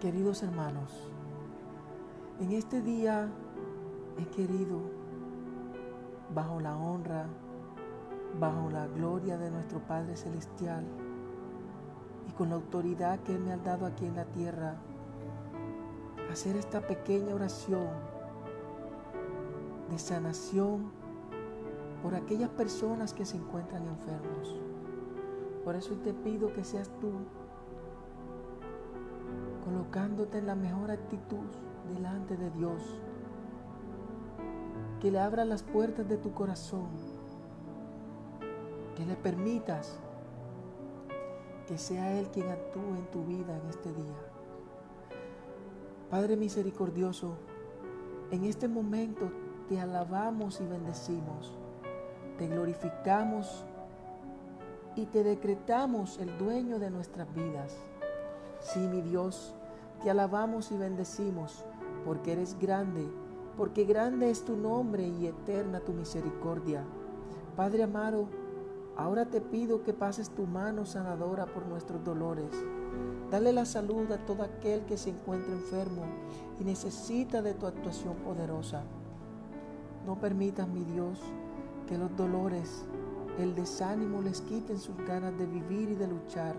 Queridos hermanos, en este día he querido, bajo la honra, bajo la gloria de nuestro Padre Celestial y con la autoridad que Él me ha dado aquí en la tierra, hacer esta pequeña oración de sanación por aquellas personas que se encuentran enfermos. Por eso te pido que seas tú colocándote en la mejor actitud delante de Dios. Que le abra las puertas de tu corazón. Que le permitas que sea Él quien actúe en tu vida en este día. Padre misericordioso, en este momento te alabamos y bendecimos. Te glorificamos y te decretamos el dueño de nuestras vidas. Sí, mi Dios, te alabamos y bendecimos porque eres grande, porque grande es tu nombre y eterna tu misericordia. Padre amado, ahora te pido que pases tu mano sanadora por nuestros dolores. Dale la salud a todo aquel que se encuentra enfermo y necesita de tu actuación poderosa. No permitas, mi Dios, que los dolores, el desánimo les quiten sus ganas de vivir y de luchar.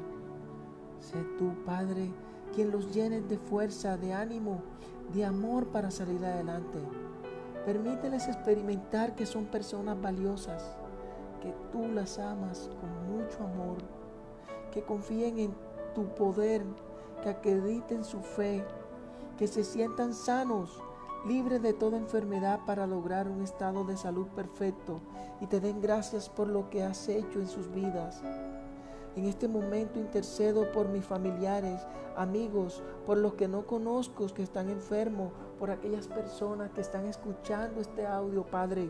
Sé tú, Padre, quien los llene de fuerza, de ánimo, de amor para salir adelante. Permíteles experimentar que son personas valiosas, que tú las amas con mucho amor, que confíen en tu poder, que acrediten su fe, que se sientan sanos, libres de toda enfermedad para lograr un estado de salud perfecto y te den gracias por lo que has hecho en sus vidas. En este momento intercedo por mis familiares, amigos, por los que no conozco, que están enfermos, por aquellas personas que están escuchando este audio, Padre.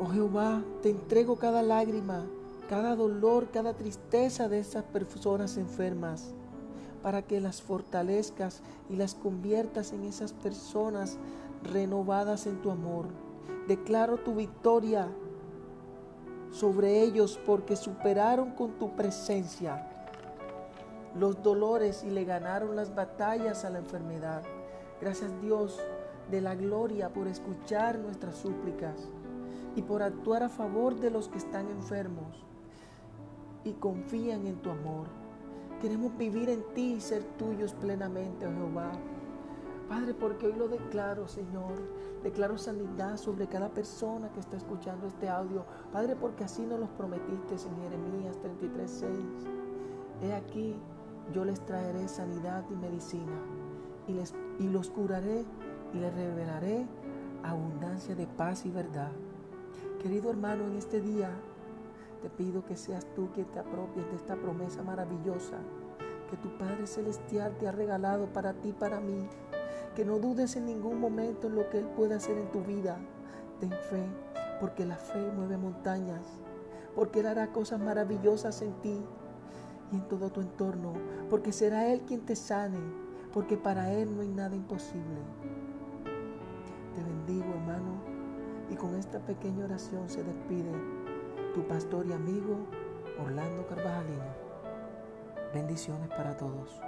Oh Jehová, te entrego cada lágrima, cada dolor, cada tristeza de esas personas enfermas, para que las fortalezcas y las conviertas en esas personas renovadas en tu amor. Declaro tu victoria sobre ellos porque superaron con tu presencia los dolores y le ganaron las batallas a la enfermedad. Gracias Dios de la gloria por escuchar nuestras súplicas y por actuar a favor de los que están enfermos y confían en tu amor. Queremos vivir en ti y ser tuyos plenamente, oh Jehová. Padre, porque hoy lo declaro, Señor. Declaro sanidad sobre cada persona que está escuchando este audio. Padre, porque así nos los prometiste en Jeremías 33:6. He aquí, yo les traeré sanidad y medicina, y, les, y los curaré y les revelaré abundancia de paz y verdad. Querido hermano, en este día te pido que seas tú quien te apropies de esta promesa maravillosa que tu Padre Celestial te ha regalado para ti, para mí que no dudes en ningún momento en lo que Él puede hacer en tu vida. Ten fe, porque la fe mueve montañas, porque Él hará cosas maravillosas en ti y en todo tu entorno, porque será Él quien te sane, porque para Él no hay nada imposible. Te bendigo, hermano, y con esta pequeña oración se despide tu pastor y amigo Orlando Carvajalino. Bendiciones para todos.